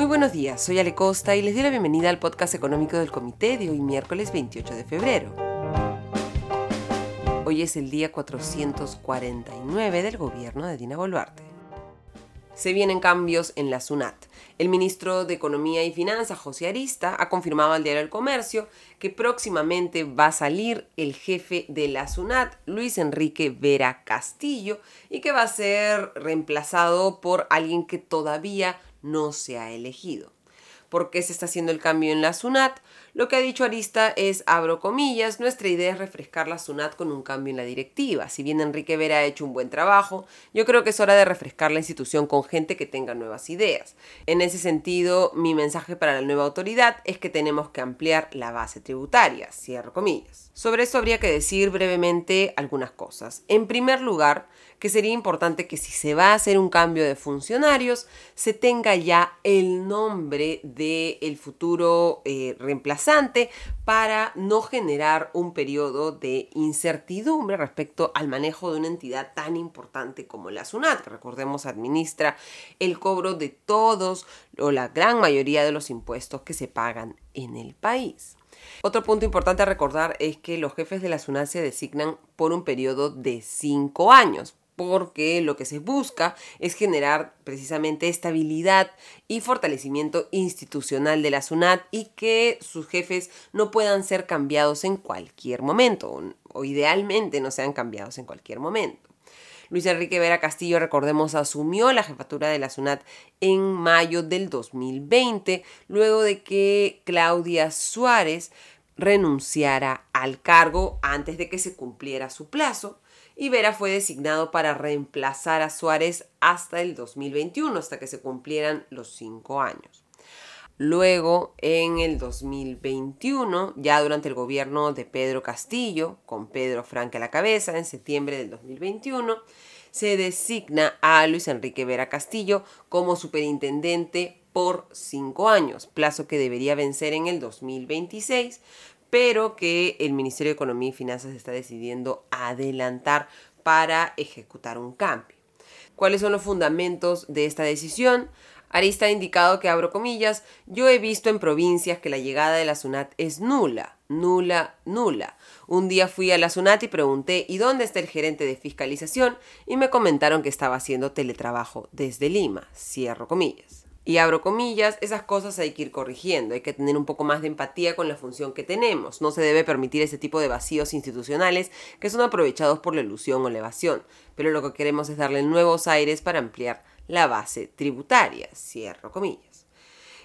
Muy buenos días, soy Ale Costa y les doy la bienvenida al podcast económico del Comité de hoy miércoles 28 de febrero. Hoy es el día 449 del gobierno de Dina Boluarte. Se vienen cambios en la SUNAT. El ministro de Economía y Finanzas, José Arista, ha confirmado al Diario del Comercio que próximamente va a salir el jefe de la SUNAT, Luis Enrique Vera Castillo, y que va a ser reemplazado por alguien que todavía no se ha elegido. ¿Por qué se está haciendo el cambio en la SUNAT? Lo que ha dicho Arista es, abro comillas, nuestra idea es refrescar la SUNAT con un cambio en la directiva. Si bien Enrique Vera ha hecho un buen trabajo, yo creo que es hora de refrescar la institución con gente que tenga nuevas ideas. En ese sentido, mi mensaje para la nueva autoridad es que tenemos que ampliar la base tributaria, cierro comillas. Sobre esto habría que decir brevemente algunas cosas. En primer lugar, que sería importante que si se va a hacer un cambio de funcionarios, se tenga ya el nombre del futuro eh, reemplazante para no generar un periodo de incertidumbre respecto al manejo de una entidad tan importante como la SUNAT, que recordemos administra el cobro de todos o la gran mayoría de los impuestos que se pagan en el país. Otro punto importante a recordar es que los jefes de la SUNAT se designan por un periodo de cinco años porque lo que se busca es generar precisamente estabilidad y fortalecimiento institucional de la SUNAT y que sus jefes no puedan ser cambiados en cualquier momento o idealmente no sean cambiados en cualquier momento. Luis Enrique Vera Castillo, recordemos, asumió la jefatura de la SUNAT en mayo del 2020, luego de que Claudia Suárez renunciara al cargo antes de que se cumpliera su plazo y Vera fue designado para reemplazar a Suárez hasta el 2021, hasta que se cumplieran los cinco años. Luego, en el 2021, ya durante el gobierno de Pedro Castillo, con Pedro Franque a la cabeza, en septiembre del 2021, se designa a Luis Enrique Vera Castillo como superintendente por cinco años, plazo que debería vencer en el 2026, pero que el Ministerio de Economía y Finanzas está decidiendo adelantar para ejecutar un cambio. ¿Cuáles son los fundamentos de esta decisión? Arista ha indicado que, abro comillas, yo he visto en provincias que la llegada de la SUNAT es nula, nula, nula. Un día fui a la SUNAT y pregunté, ¿y dónde está el gerente de fiscalización? Y me comentaron que estaba haciendo teletrabajo desde Lima, cierro comillas. Y abro comillas, esas cosas hay que ir corrigiendo, hay que tener un poco más de empatía con la función que tenemos. No se debe permitir ese tipo de vacíos institucionales que son aprovechados por la ilusión o la evasión, pero lo que queremos es darle nuevos aires para ampliar la base tributaria, cierro comillas.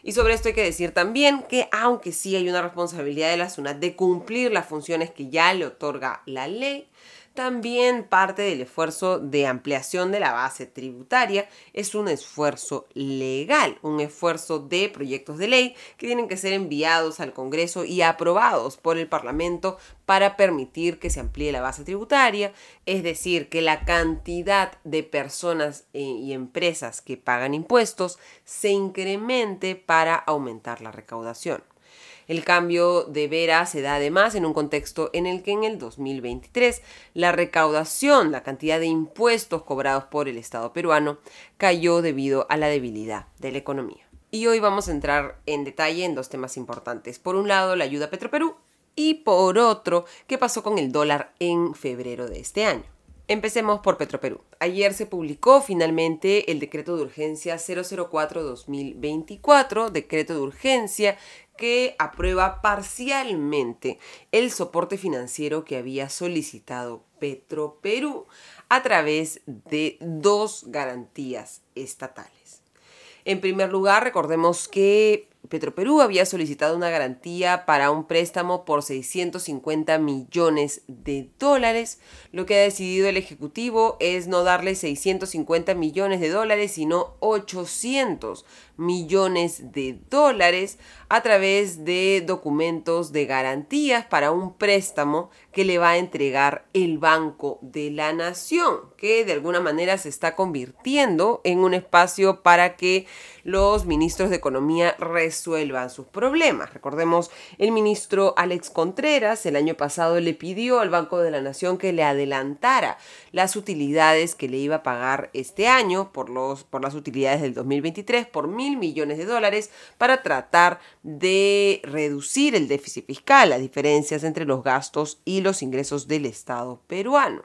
Y sobre esto hay que decir también que aunque sí hay una responsabilidad de la SUNAT de cumplir las funciones que ya le otorga la ley, también parte del esfuerzo de ampliación de la base tributaria es un esfuerzo legal, un esfuerzo de proyectos de ley que tienen que ser enviados al Congreso y aprobados por el Parlamento para permitir que se amplíe la base tributaria, es decir, que la cantidad de personas eh, y empresas que pagan impuestos se incremente para aumentar la recaudación. El cambio de Vera se da además en un contexto en el que en el 2023 la recaudación, la cantidad de impuestos cobrados por el Estado peruano, cayó debido a la debilidad de la economía. Y hoy vamos a entrar en detalle en dos temas importantes. Por un lado, la ayuda a Petroperú y por otro, qué pasó con el dólar en febrero de este año. Empecemos por Petroperú. Ayer se publicó finalmente el decreto de urgencia 004-2024, decreto de urgencia que aprueba parcialmente el soporte financiero que había solicitado Petroperú a través de dos garantías estatales. En primer lugar, recordemos que Petroperú había solicitado una garantía para un préstamo por 650 millones de dólares. Lo que ha decidido el Ejecutivo es no darle 650 millones de dólares, sino 800 millones de dólares a través de documentos de garantías para un préstamo que le va a entregar el Banco de la Nación, que de alguna manera se está convirtiendo en un espacio para que los ministros de Economía resuelvan sus problemas. Recordemos, el ministro Alex Contreras el año pasado le pidió al Banco de la Nación que le adelantara las utilidades que le iba a pagar este año por, los, por las utilidades del 2023 por mil millones de dólares para tratar de reducir el déficit fiscal, las diferencias entre los gastos y los ingresos del Estado peruano.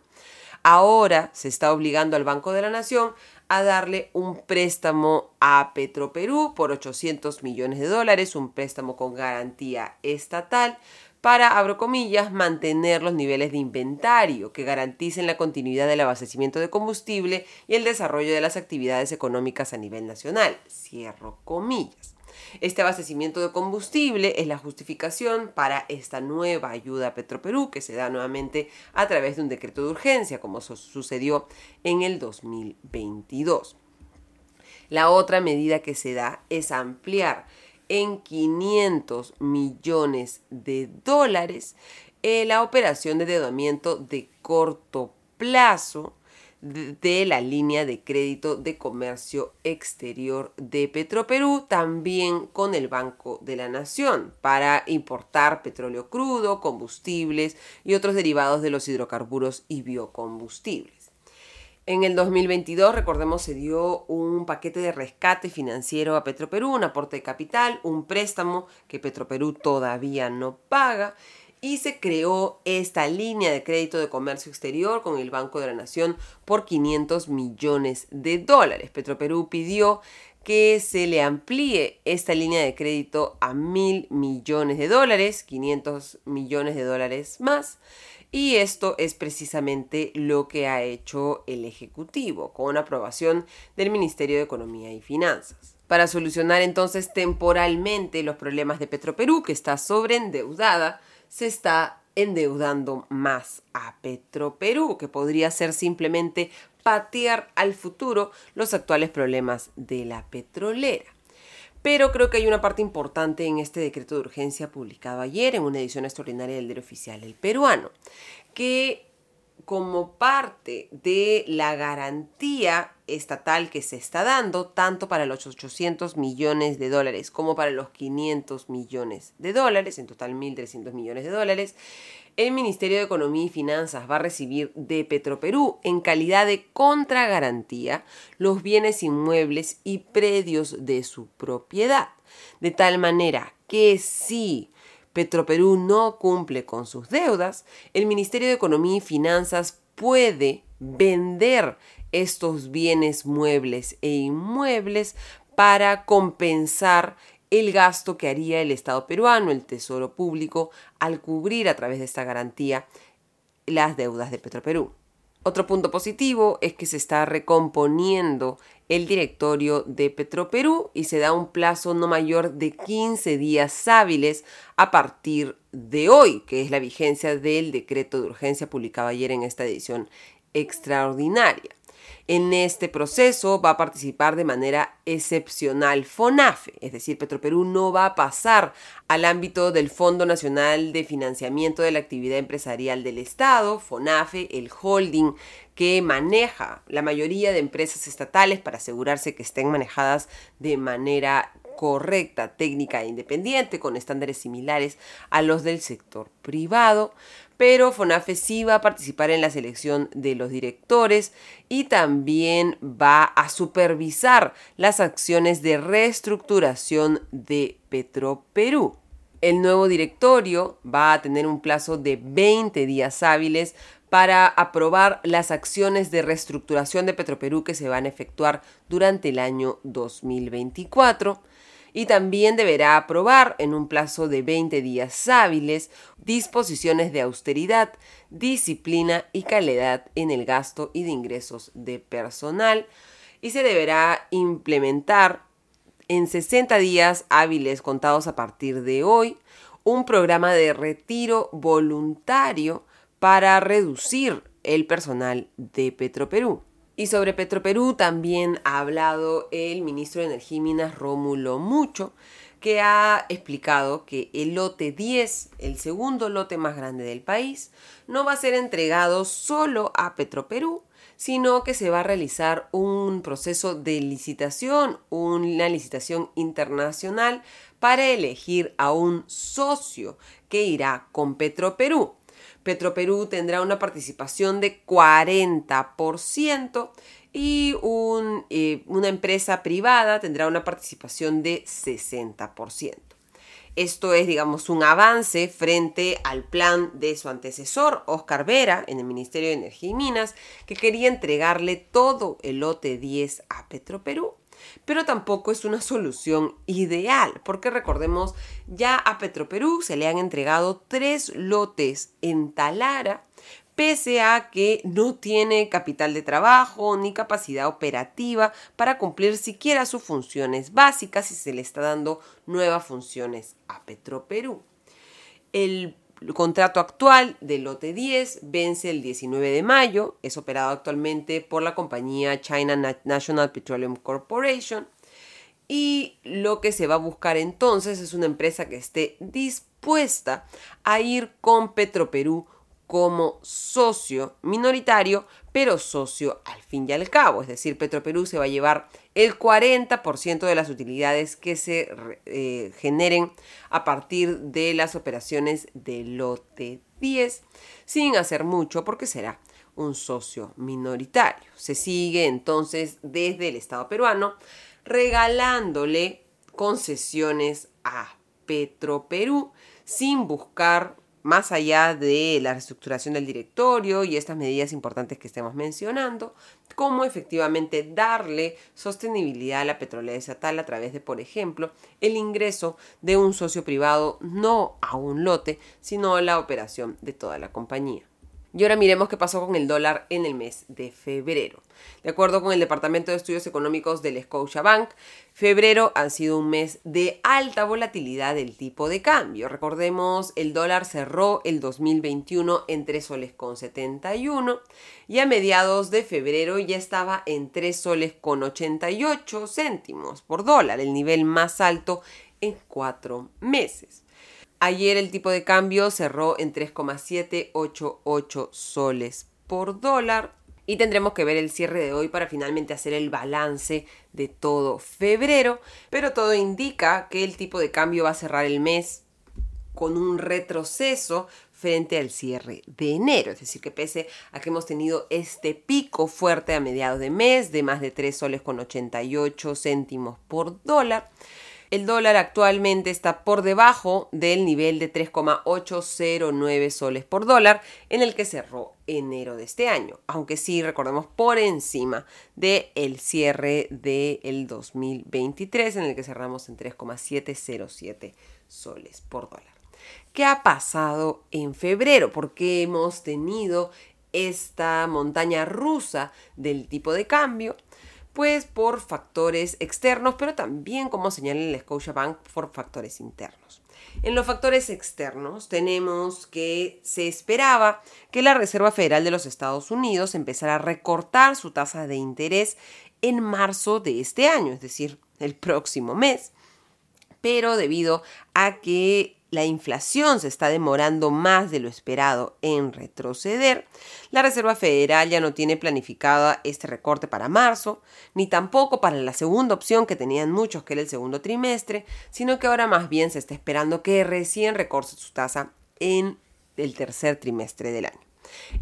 Ahora se está obligando al Banco de la Nación a darle un préstamo a Petroperú por 800 millones de dólares, un préstamo con garantía estatal para, abro comillas, mantener los niveles de inventario que garanticen la continuidad del abastecimiento de combustible y el desarrollo de las actividades económicas a nivel nacional. Cierro comillas. Este abastecimiento de combustible es la justificación para esta nueva ayuda a Petroperú que se da nuevamente a través de un decreto de urgencia, como sucedió en el 2022. La otra medida que se da es ampliar en 500 millones de dólares eh, la operación de deudamiento de corto plazo de la línea de crédito de comercio exterior de Petroperú, también con el Banco de la Nación, para importar petróleo crudo, combustibles y otros derivados de los hidrocarburos y biocombustibles. En el 2022, recordemos, se dio un paquete de rescate financiero a Petroperú, un aporte de capital, un préstamo que Petroperú todavía no paga y se creó esta línea de crédito de comercio exterior con el Banco de la Nación por 500 millones de dólares. Petroperú pidió que se le amplíe esta línea de crédito a mil millones de dólares, 500 millones de dólares más. Y esto es precisamente lo que ha hecho el Ejecutivo, con aprobación del Ministerio de Economía y Finanzas. Para solucionar entonces temporalmente los problemas de Petroperú, que está sobreendeudada, se está endeudando más a Petroperú, que podría ser simplemente patear al futuro los actuales problemas de la petrolera. Pero creo que hay una parte importante en este decreto de urgencia publicado ayer en una edición extraordinaria del diario oficial El Peruano, que como parte de la garantía estatal que se está dando, tanto para los 800 millones de dólares como para los 500 millones de dólares, en total 1.300 millones de dólares, el Ministerio de Economía y Finanzas va a recibir de Petroperú en calidad de contragarantía los bienes inmuebles y predios de su propiedad. De tal manera que si Petroperú no cumple con sus deudas, el Ministerio de Economía y Finanzas puede vender estos bienes muebles e inmuebles para compensar el gasto que haría el Estado peruano, el Tesoro Público, al cubrir a través de esta garantía las deudas de Petroperú. Otro punto positivo es que se está recomponiendo el directorio de Petroperú y se da un plazo no mayor de 15 días hábiles a partir de hoy, que es la vigencia del decreto de urgencia publicado ayer en esta edición extraordinaria. En este proceso va a participar de manera excepcional FONAFE, es decir, Petroperú no va a pasar al ámbito del Fondo Nacional de Financiamiento de la Actividad Empresarial del Estado, FONAFE, el holding que maneja la mayoría de empresas estatales para asegurarse que estén manejadas de manera correcta, técnica e independiente, con estándares similares a los del sector privado pero FONAFE sí va a participar en la selección de los directores y también va a supervisar las acciones de reestructuración de Petroperú. El nuevo directorio va a tener un plazo de 20 días hábiles para aprobar las acciones de reestructuración de Petroperú que se van a efectuar durante el año 2024 y también deberá aprobar en un plazo de 20 días hábiles disposiciones de austeridad, disciplina y calidad en el gasto y de ingresos de personal y se deberá implementar en 60 días hábiles contados a partir de hoy un programa de retiro voluntario para reducir el personal de Petroperú. Y sobre Petroperú también ha hablado el ministro de Energía y Minas Rómulo Mucho, que ha explicado que el lote 10, el segundo lote más grande del país, no va a ser entregado solo a Petroperú, sino que se va a realizar un proceso de licitación, una licitación internacional para elegir a un socio que irá con Petroperú. Petroperú tendrá una participación de 40% y eh, una empresa privada tendrá una participación de 60%. Esto es, digamos, un avance frente al plan de su antecesor, Oscar Vera, en el Ministerio de Energía y Minas, que quería entregarle todo el lote 10 a Petroperú. Pero tampoco es una solución ideal, porque recordemos, ya a Petroperú se le han entregado tres lotes en Talara, pese a que no tiene capital de trabajo ni capacidad operativa para cumplir siquiera sus funciones básicas y se le está dando nuevas funciones a Petroperú. El contrato actual del lote 10 vence el 19 de mayo, es operado actualmente por la compañía China National Petroleum Corporation y lo que se va a buscar entonces es una empresa que esté dispuesta a ir con Petroperú como socio minoritario, pero socio al fin y al cabo. Es decir, Petroperú se va a llevar el 40% de las utilidades que se eh, generen a partir de las operaciones de lote 10, sin hacer mucho porque será un socio minoritario. Se sigue entonces desde el Estado peruano regalándole concesiones a Petroperú sin buscar más allá de la reestructuración del directorio y estas medidas importantes que estemos mencionando, cómo efectivamente darle sostenibilidad a la petrolera estatal a través de, por ejemplo, el ingreso de un socio privado no a un lote, sino a la operación de toda la compañía. Y ahora miremos qué pasó con el dólar en el mes de febrero. De acuerdo con el Departamento de Estudios Económicos del Bank, febrero ha sido un mes de alta volatilidad del tipo de cambio. Recordemos, el dólar cerró el 2021 en 3 soles con 71 y a mediados de febrero ya estaba en 3 soles con 88 céntimos por dólar, el nivel más alto en cuatro meses. Ayer el tipo de cambio cerró en 3,788 soles por dólar y tendremos que ver el cierre de hoy para finalmente hacer el balance de todo febrero, pero todo indica que el tipo de cambio va a cerrar el mes con un retroceso frente al cierre de enero. Es decir, que pese a que hemos tenido este pico fuerte a mediados de mes de más de 3 soles con 88 céntimos por dólar, el dólar actualmente está por debajo del nivel de 3,809 soles por dólar en el que cerró enero de este año, aunque sí recordemos por encima del cierre del 2023 en el que cerramos en 3,707 soles por dólar. ¿Qué ha pasado en febrero? Porque hemos tenido esta montaña rusa del tipo de cambio pues por factores externos, pero también, como señala el Bank, por factores internos. En los factores externos tenemos que se esperaba que la Reserva Federal de los Estados Unidos empezara a recortar su tasa de interés en marzo de este año, es decir, el próximo mes. Pero debido a que la inflación se está demorando más de lo esperado en retroceder, la Reserva Federal ya no tiene planificada este recorte para marzo, ni tampoco para la segunda opción que tenían muchos, que era el segundo trimestre, sino que ahora más bien se está esperando que recién recorte su tasa en el tercer trimestre del año.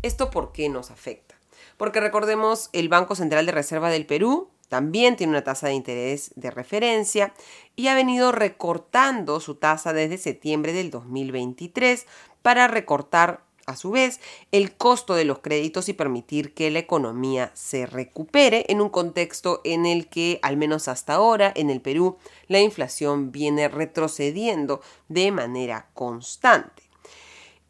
¿Esto por qué nos afecta? Porque recordemos, el Banco Central de Reserva del Perú también tiene una tasa de interés de referencia y ha venido recortando su tasa desde septiembre del 2023 para recortar a su vez el costo de los créditos y permitir que la economía se recupere en un contexto en el que, al menos hasta ahora, en el Perú, la inflación viene retrocediendo de manera constante.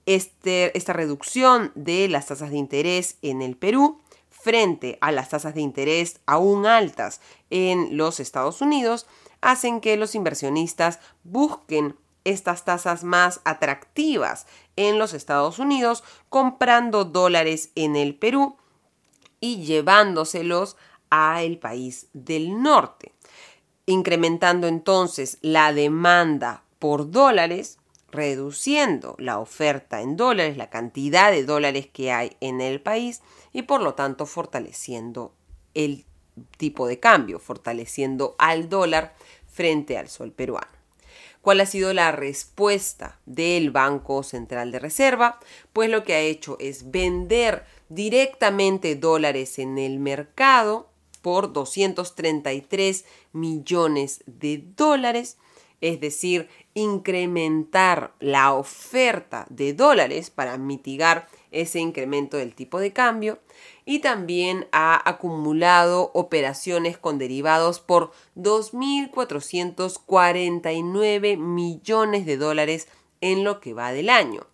Este, esta reducción de las tasas de interés en el Perú frente a las tasas de interés aún altas en los Estados Unidos hacen que los inversionistas busquen estas tasas más atractivas en los Estados Unidos comprando dólares en el Perú y llevándoselos a el país del norte. incrementando entonces la demanda por dólares, reduciendo la oferta en dólares, la cantidad de dólares que hay en el país y por lo tanto fortaleciendo el tipo de cambio, fortaleciendo al dólar frente al sol peruano. ¿Cuál ha sido la respuesta del Banco Central de Reserva? Pues lo que ha hecho es vender directamente dólares en el mercado por 233 millones de dólares, es decir, incrementar la oferta de dólares para mitigar ese incremento del tipo de cambio y también ha acumulado operaciones con derivados por 2.449 millones de dólares en lo que va del año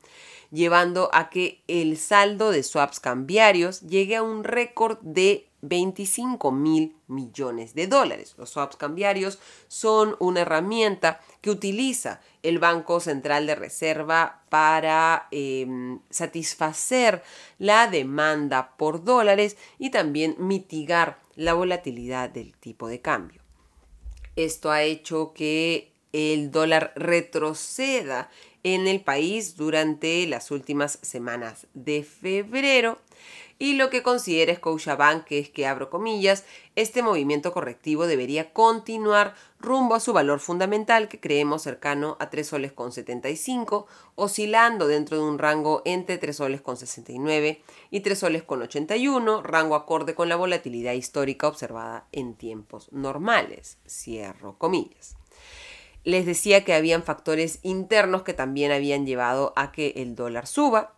llevando a que el saldo de swaps cambiarios llegue a un récord de 25 mil millones de dólares. Los swaps cambiarios son una herramienta que utiliza el Banco Central de Reserva para em, satisfacer la demanda por dólares y también mitigar la volatilidad del tipo de cambio. Esto ha hecho que el dólar retroceda en el país durante las últimas semanas de febrero. Y lo que considera Scotiabank es que, abro comillas, este movimiento correctivo debería continuar rumbo a su valor fundamental que creemos cercano a 3 soles con 75, oscilando dentro de un rango entre 3 soles con 69 y 3 soles con 81, rango acorde con la volatilidad histórica observada en tiempos normales. Cierro comillas les decía que habían factores internos que también habían llevado a que el dólar suba,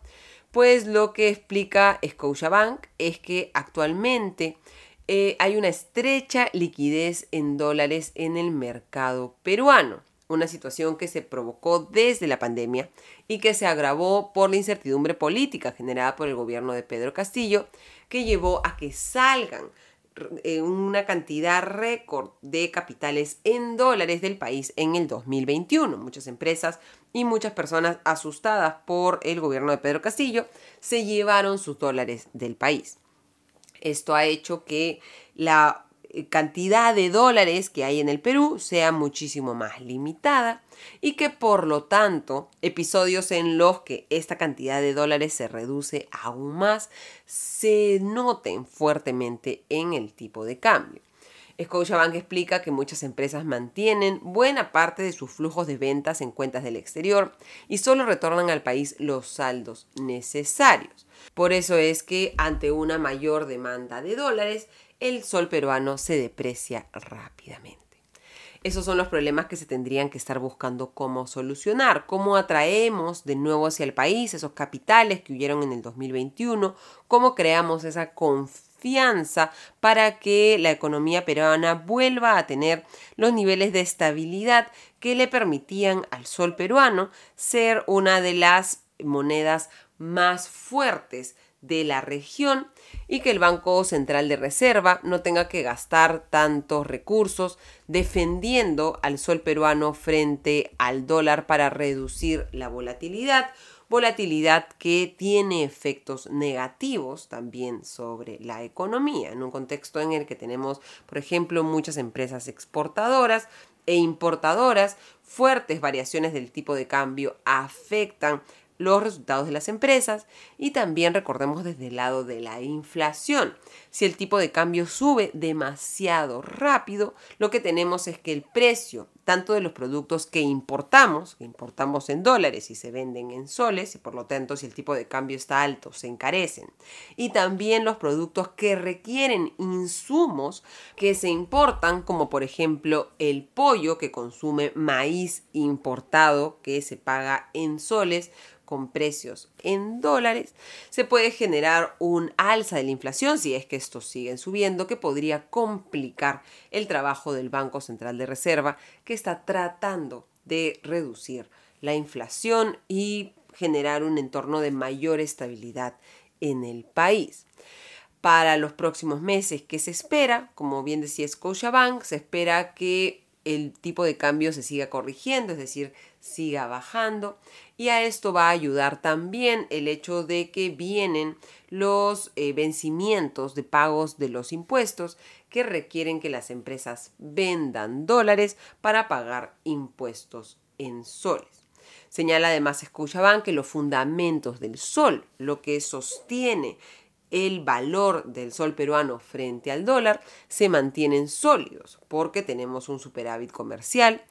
pues lo que explica Scotiabank es que actualmente eh, hay una estrecha liquidez en dólares en el mercado peruano, una situación que se provocó desde la pandemia y que se agravó por la incertidumbre política generada por el gobierno de Pedro Castillo, que llevó a que salgan eh, una cantidad récord de capitales en dólares del país en el 2021. Muchas empresas y muchas personas asustadas por el gobierno de Pedro Castillo se llevaron sus dólares del país. Esto ha hecho que la cantidad de dólares que hay en el Perú sea muchísimo más limitada y que por lo tanto episodios en los que esta cantidad de dólares se reduce aún más se noten fuertemente en el tipo de cambio. Scotiabank explica que muchas empresas mantienen buena parte de sus flujos de ventas en cuentas del exterior y solo retornan al país los saldos necesarios. Por eso es que ante una mayor demanda de dólares, el sol peruano se deprecia rápidamente. Esos son los problemas que se tendrían que estar buscando cómo solucionar, cómo atraemos de nuevo hacia el país esos capitales que huyeron en el 2021, cómo creamos esa confianza para que la economía peruana vuelva a tener los niveles de estabilidad que le permitían al sol peruano ser una de las monedas más fuertes de la región y que el Banco Central de Reserva no tenga que gastar tantos recursos defendiendo al sol peruano frente al dólar para reducir la volatilidad, volatilidad que tiene efectos negativos también sobre la economía, en un contexto en el que tenemos, por ejemplo, muchas empresas exportadoras e importadoras, fuertes variaciones del tipo de cambio afectan los resultados de las empresas y también recordemos desde el lado de la inflación. Si el tipo de cambio sube demasiado rápido, lo que tenemos es que el precio tanto de los productos que importamos, que importamos en dólares y se venden en soles, y por lo tanto si el tipo de cambio está alto, se encarecen. Y también los productos que requieren insumos que se importan, como por ejemplo el pollo que consume maíz importado que se paga en soles, con precios en dólares, se puede generar un alza de la inflación si es que estos siguen subiendo, que podría complicar el trabajo del Banco Central de Reserva, que está tratando de reducir la inflación y generar un entorno de mayor estabilidad en el país. Para los próximos meses, ¿qué se espera? Como bien decía Scotiabank, se espera que el tipo de cambio se siga corrigiendo, es decir, siga bajando. Y a esto va a ayudar también el hecho de que vienen los eh, vencimientos de pagos de los impuestos que requieren que las empresas vendan dólares para pagar impuestos en soles. Señala además Scotiabank que los fundamentos del sol, lo que sostiene el valor del sol peruano frente al dólar, se mantienen sólidos porque tenemos un superávit comercial,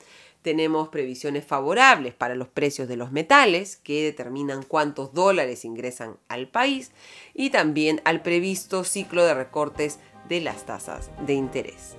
tenemos previsiones favorables para los precios de los metales que determinan cuántos dólares ingresan al país y también al previsto ciclo de recortes de las tasas de interés.